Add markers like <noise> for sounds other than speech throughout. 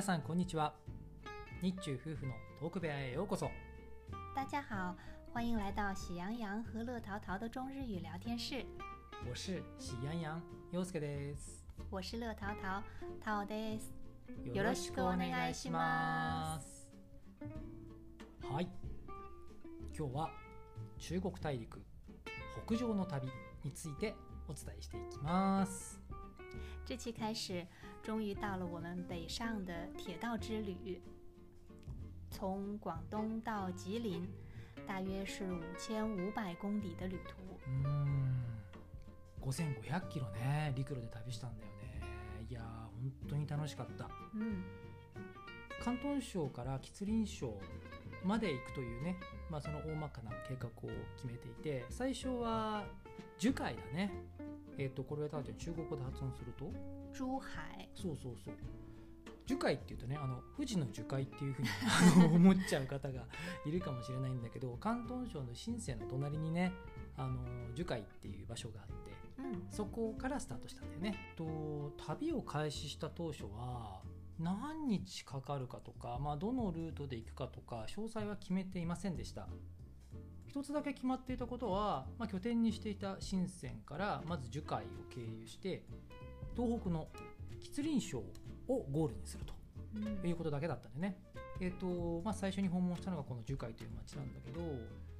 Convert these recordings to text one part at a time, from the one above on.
皆さんこんにちは。日中夫婦のトーク部屋へようこそ。大家好，欢迎来到喜羊羊和乐淘淘的中日语聊天室。我是喜羊羊です。我是乐淘淘，淘です。よろしくお願いします。はい。今日は中国大陸北上の旅についてお伝えしていきます这期开始，终于到了我们北上的铁道之旅。从广东到吉林，大约是五千五百公里的旅途。うーん5500キロね陸路で旅したんだよねいやー本当に楽しかった嗯，広東省から吉林省まで行くというね、まあ、その大まかな計画を決めていて最初は樹海だねえっ、とこれは中国語で発音すると？珠海。そうそうそう樹海っていうとねあの富士の樹海っていうふうに思っちゃう方がいるかもしれないんだけど広東省の深センの隣にねあの樹海っていう場所があって嗯，そこからスタートしたんだよね。と旅を開始した当初は何日かかるかとか、まあ、どのルートで行くかとか詳細は決めていませんでした。一つだけ決まっていたことは、まあ、拠点にしていた深センからまず樹海を経由して東北の吉林省をゴールにすると嗯いうことだけだったんでね。えっ、と、まあ、最初に訪問したのがこの樹海という町なんだけど、ま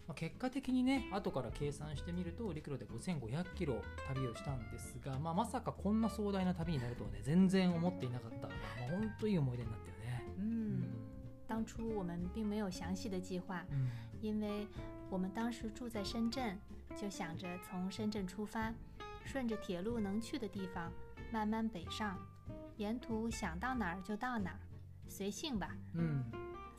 あ、結果的にね、後から計算してみると、陸路で5500キロ旅をしたんですが、まあ、まさかこんな壮大な旅になるとはね、全然思っていなかった。まあ、本当いい思い出になったよね。嗯，当初我们并没有详细的计划，うん因为我们当时住在深圳，就想着从深圳出发，顺着铁路能去的地方慢慢北上，沿途想到哪儿就到哪儿，随性吧。うん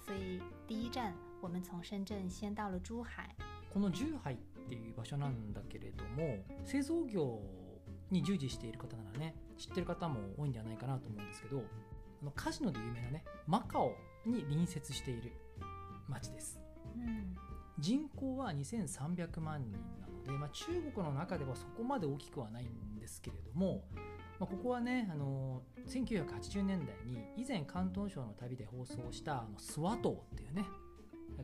所以第一站，我们从深圳先到了珠海。この十海っていう場所なんだけれども製造業に従事している方ならね知ってる方も多いんじゃないかなと思うんですけどあのカジノで有名なねマカオに隣接している町です嗯 人口は2300万人なので、まあ、中国の中ではそこまで大きくはないんですけれども、まあ、ここはねあの1980年代に以前広東省の旅で放送したあのスワ島っていうね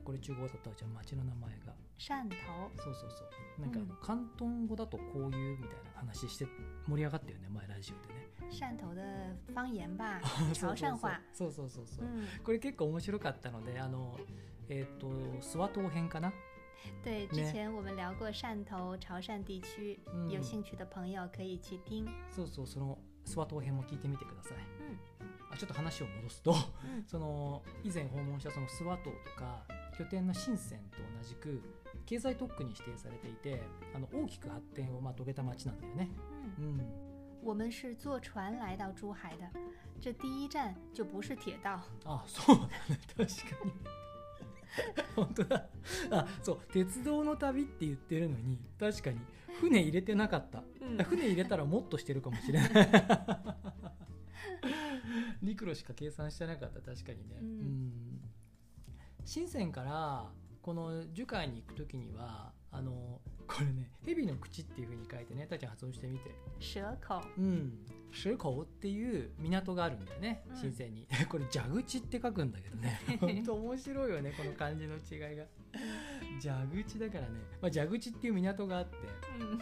これ中国語だったらじ町の名前が。汕頭。そうそうそう。なんかあの、うん。広東語だとこういうみたいな話して盛り上がったよね前ラジオでね。汕頭的方言吧，<laughs> 潮汕话。そうそうそうそう、嗯，これ結構面白かったのであのえっ、とスワ島編かな？对，之呢前我们聊过汕头、潮汕地区，嗯。有兴趣的朋友可以去听。そうそうそのスワ島編も聞いてみてください。嗯。あちょっと話を戻すと嗯その以前訪問したそのスワ島とか拠点の深センと同じく経済特区に指定されていてあの大きく発展をまあ遂げた町なんだよね。嗯，うん。我们是坐船来到珠海的，这第一站就不是铁道。あそうだね。確かに <laughs> 本当だ。あそう鉄道の旅って言ってるのに確かに船入れてなかった、うん。船入れたらもっとしてるかもしれない。<laughs> 陸路しか計算してなかった。確かにね、うん。うん。深センからこの樹海に行く時にはあのこれね蛇の口っていう風に書いてねたちゃん発音してみて。蛇口。うん、蛇口っていう港があるんだよね、うん。深センに。<laughs> これ蛇口って書くんだけどね。<laughs> 本当面白いよねこの漢字の違いが。蛇口だからね、まあ、蛇口っていう港があって。嗯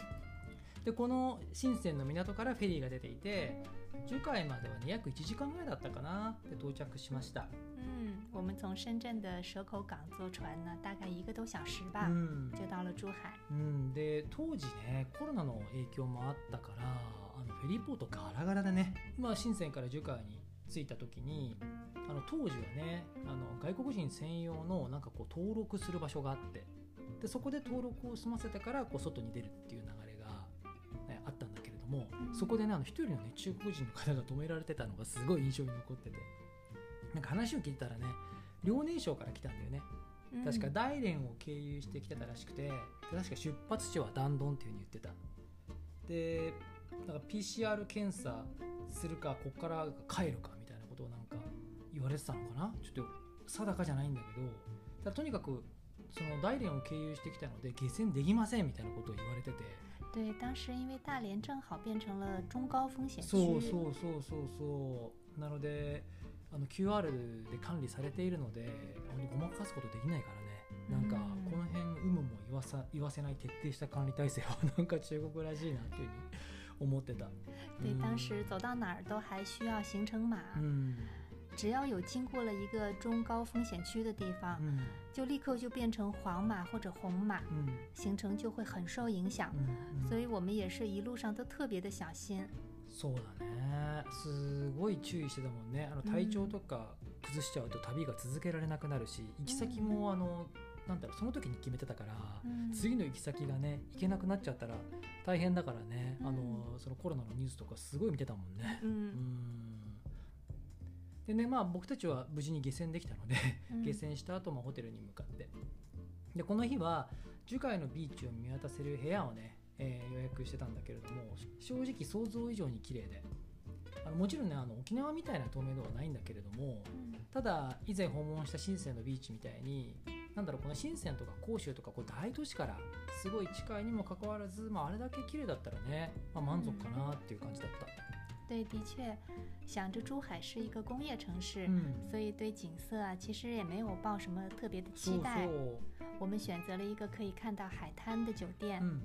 でこの深センの港からフェリーが出ていて樹海まではね約1時間ぐらいだったかなで到着しました。嗯，我们从深圳的蛇口港坐船呢，大概一个多小时吧，うん。就到了珠海。うん、で当時ねコロナの影響もあったからあのフェリーポートガラガラでね、まあ、深センから樹海に着いた時にあの当時はねあの外国人専用のなんかこう登録する場所があってでそこで登録を済ませてからこう外に出るっていう流れども、うん。そこでねあの一人のね中国人の方が止められてたのがすごい印象に残ってて。なんか話を聞いたらね遼寧省から来たんだよね。嗯確か大連を経由してきてたらしくてで確か出発地はダンドンっていうふうに言ってた。でなんか PCR 検査するかこっから帰るかみたいなことをなんか言われてたのかな？ちょっと定かじゃないんだけどただとにかくその大連を経由してきたので下船できませんみたいなことを言われてて对，当时因为大连正好变成了中高风险区，そうそうそうそうそうなのであの QR で管理されているので本当にごまかすことできないからねなんかうんこの辺有無も言わさ言わせない徹底した管理体制はなんか中国らしいなっていうふうに思ってた。对，嗯当时走到哪儿都还需要行程码，うん只要有经过了一个中高风险区的地方，うん就立刻就变成黄码或者红码，うん行程就会很受影响。うんうん所以我们也是一路上都特别的小心。そうだね。すごい注意してたもんね。あの体調とか崩しちゃうと旅が続けられなくなるし行き先もあのなんだろうその時に決めてたから、嗯次の行き先がね行けなくなっちゃったら大変だからね、うん。あのそのコロナのニュースとかすごい見てたもんね。う嗯んでねまあ僕たちは無事に下船できたので嗯下船した後もホテルに向かって。でこの日は樹海のビーチを見渡せる部屋をね、えー予約してたんだけれども正直想像以上に綺麗で。あのもちろんねあの沖縄みたいな透明度はないんだけれどもただ以前訪問した深センのビーチみたいになんだろうこの深センとか広州とかこう大都市からすごい近いにもかかわらず、まあ、あれだけ綺麗だったらね、まあ、満足かなっていう感じだった。对，的确，想着珠海是一个工业城市，うん所以对景色啊，其实也没有抱什么特别的そう期待。そう我们选择了一个可以看到海滩的酒店，うん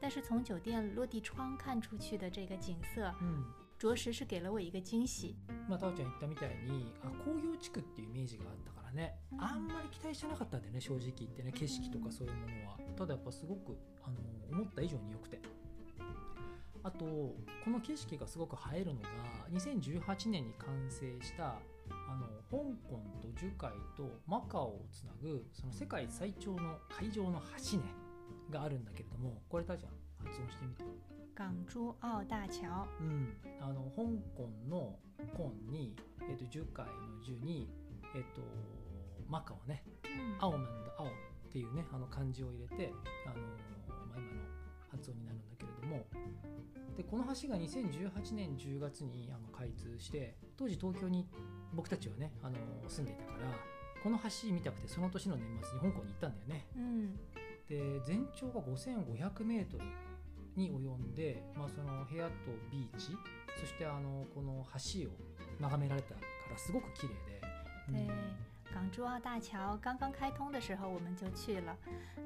但是从酒店落地窗看出去的这个景色，うん着实是给了我一个惊喜。まあ、タオちゃん言ったみたいにあ工業地区っていうイメージがあったからね、うんあんまり期待してなかったんだよね正直言ってね景色とかそういうものはただやっぱすごくあの思った以上に良くて あとこの景色がすごく映えるのが2018年に完成したあの香港と樹海とマカオをつなぐその世界最長の海上の橋ねがあるんだけれどもこれタオちゃん発音してみて。港珠澳大橋，うん、あの香港の「コン」に、えっと樹海の「樹」に、えっとマカオね。嗯青マンの「青」っていうねあの漢字を入れて、あの発音になるんだけれどもでこの橋が2018年10月にあの開通して当時東京に僕たちはね、あの住んでいたからこの橋見たくてその年の年末に香港に行ったんだよね。嗯で全長が5500メートルに及んで、まあ、その部屋とビーチそしてあのこの橋を眺められたからすごく綺麗で、对。港珠澳大桥刚刚开通的时候，我们就去了，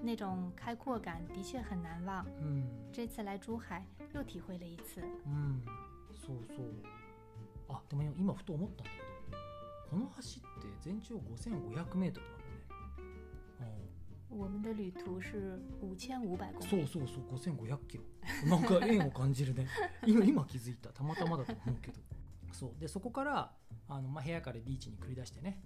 那种开阔感的确很难忘。うん这次来珠海又体会了一次。うん、そうそう。あでも今ふと思ったんだけどこの橋って全長5500メートルなんだね。我们的旅途是五千五百公里。そうそうそう5500キロ。なんか縁を感じるね。<laughs> 今今気づいた。たまたまだと思うけど。そう。でそこからあの、まあ、部屋からビーチに繰り出してね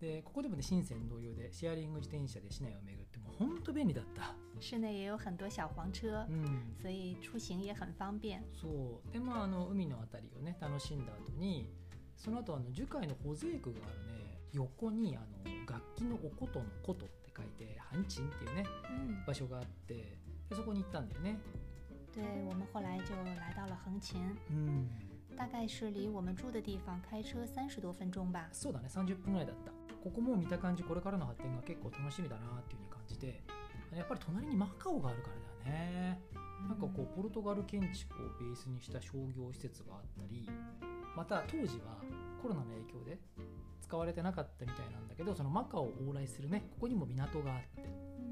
でここでもね深セン同様でシェアリング自転車で市内を巡ってもうほんと便利だった。市内也有很多小黄车。う，ん。所以出行也很方便。そう。でまああの海の辺りをね楽しんだ後にその後あの樹海の保税区があるね横にあの楽器のお琴の琴って書いてハンチンっていうね嗯，場所があってでそこに行ったんだよね。对，我们后来就来到了横琴，うん大概是离我们住的地方开车三十多分钟吧。そうだね。30分ぐらいだった。ここも見た感じこれからの発展が結構楽しみだなっていうふうに感じて。やっぱり隣にマカオがあるからだよね。なんかこうポルトガル建築をベースにした商業施設があったりまた当時はコロナの影響で使われてなかったみたいなんだけどそのマカオを往来するねここにも港があって。嗯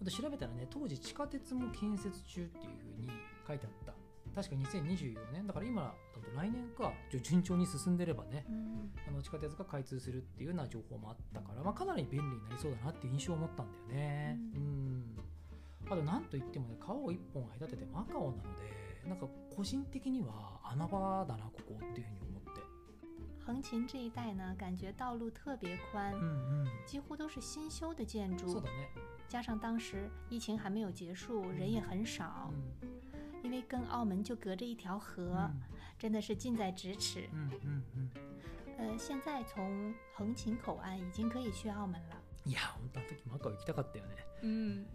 あと調べたらね当時地下鉄も建設中っていうふうに書いてあった確か2024年だから今だと来年か順調に進んでればね嗯あの地下鉄が開通するっていうような情報もあったから、まあ、かなり便利になりそうだなっていう印象を持ったんだよね。ううん。あと何といってもね川を一本隔ててマカオなのでなんか個人的には穴場だなここっていうふうに思って。横琴这一带呢，感觉道路特别宽，うんうん。几乎都是新修的建筑。そうだ，ね。加上当时疫情还没有结束，人也很少。う，ん因为跟澳门就隔着一条河，真的是近在咫尺。うんうんうん呃，现在从横琴口岸已经可以去澳门了。いや本当あの時マカオ行きたかったよね。嗯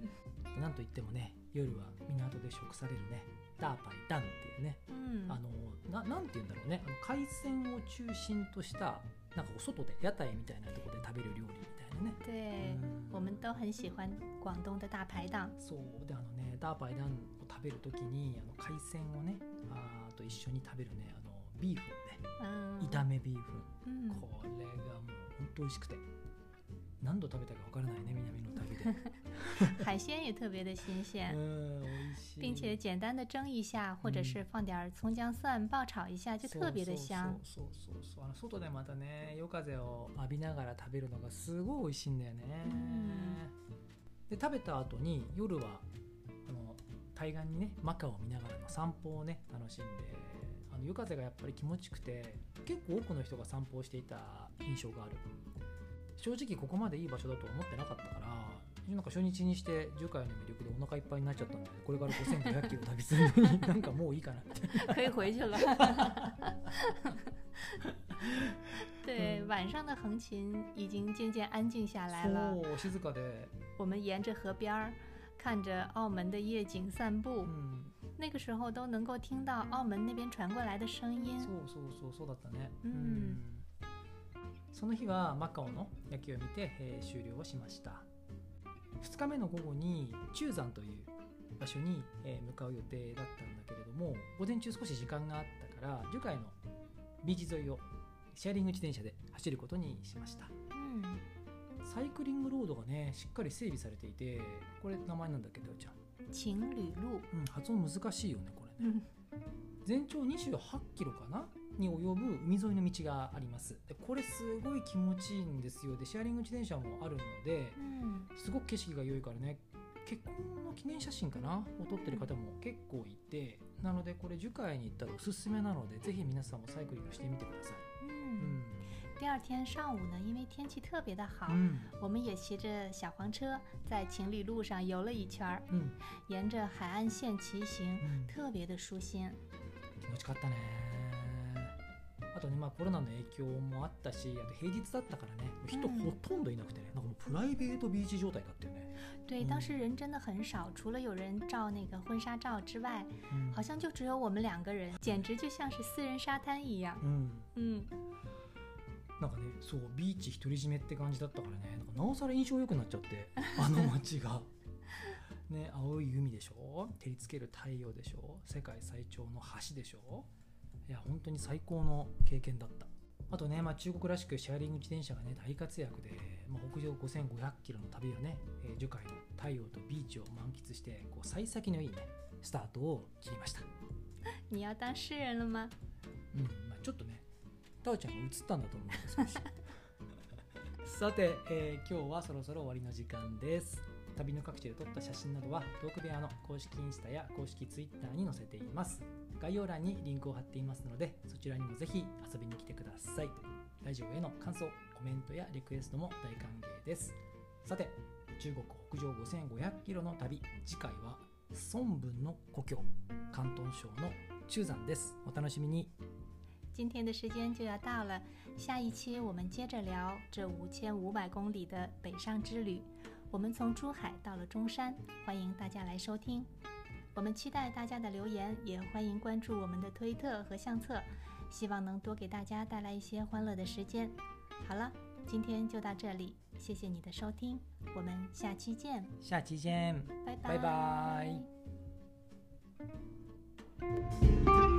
なんといってもね夜は港で食されるねダーパイダンっていうね嗯あのななんて言うんだろうねあの海鮮を中心としたなんかお外で屋台みたいなところで食べる料理みたいなね。对，うん我们都很喜欢广东的大排档。そうであのねダーパイダンを食べるときにあの海鮮をねあーと一緒に食べるねあのビーフをね。嗯，炒めビーフ嗯，これがもう本当美味しくて。何度食べたか分からないね南の旅で。<laughs> 海鲜也特别的新う鲜，<laughs> ん美味しい。并且简单的蒸一下，或者嗯是放点儿葱姜蒜爆炒一下，就特别的香。そうそうそうそうあの外でまたね夜風を浴びながら食べるのがすごい美味しいんだよね、で食べた後に夜はあの対岸にねマカを見ながらの散歩をね楽しんであの夜風がやっぱり気持ちよくて結構多くの人が散歩をしていた印象がある。正直ここまでいい場所だとは思ってなかったからなんか初日にして樹海の魅力でお腹いっぱいになっちゃったんでこれから5500キロ旅するのに <laughs> なんかもういいかなって。可以回去了。<laughs> 对，嗯晚上的横琴已经渐渐安静下来了。そう静かで。我们沿着河边儿，看着澳门的夜景散步，うん那个时候都能够听到澳门那边传过来的声音。そうそうそうそうだったね。うん。その日はマカオの夜景を見て、えー終了をしました。2日目の午後に中山という場所に、えー向かう予定だったんだけれども午前中少し時間があったから樹海のビーチ沿いをシェアリング自転車で走ることにしました。嗯，サイクリングロードがねしっかり整備されていてこれ名前なんだっけどちゃん、情侣路。うん、発音難しいよねこれね。嗯全長28キロかな？に及ぶ海沿いの道があります。でこれすごい気持ちいいんですよ。でシェアリング自転車もあるので嗯すごく景色が良いからね。結婚の記念写真かな？を撮ってる方も結構いて。なのでこれ樹海に行ったらおすすめなのでぜひ皆さんもサイクリングしてみてください。嗯。第二天上午呢，因为天气特别的好，うん我们也骑着小黄车在情侣路上游了一圈儿，うん沿着海岸线骑行，うん特别的舒心。気持ちかったねあとねまあコロナの影響もあったしあと平日だったからね人うんほとんどいなくてねなんかもうプライベートビーチ状態だったよね、对，嗯当时人真的很少，除了有人照那个婚纱照之外，うん好像就只有我们两个人，简直就像是私人沙滩一样。うん嗯， なんかねそうビーチ独り占めって感じだったからね。なんかなおさら印象良くなっちゃってあの <laughs> 街が。ね青い海でしょ？照りつける太陽でしょ？世界最長の橋でしょ？いや本当に最高の経験だった。あとね、まあ、中国らしくシェアリング自転車がね大活躍で、まあ、北上5500キロの旅をね、えー樹海の太陽とビーチを満喫してこう幸先のいいねスタートを切りました。你要当诗人了吗？うんまあ、ちょっとねタオちゃんが映ったんだと思うんです少し。<laughs> さて、えー今日はそろそろ終わりの時間です。旅の各地で撮った写真などはトーク部屋の公式インスタや公式ツイッターに載せています。概要欄にリンクを貼っていますのでそちらにもぜひ遊びに来てください。ラジオへの感想コメントやリクエストも大歓迎です。さて中国北上5500キロの旅次回は孫文の故郷広東省の中山です。お楽しみに今天的时间就要到了，下一期我们接着聊这五千五百公里的北上之旅。我们从珠海到了中山，欢迎大家来收听。我们期待大家的留言，也欢迎关注我们的推特和相册，希望能多给大家带来一些欢乐的时间。好了，今天就到这里，谢谢你的收听，我们下期见，下期见。拜拜拜拜